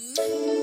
Música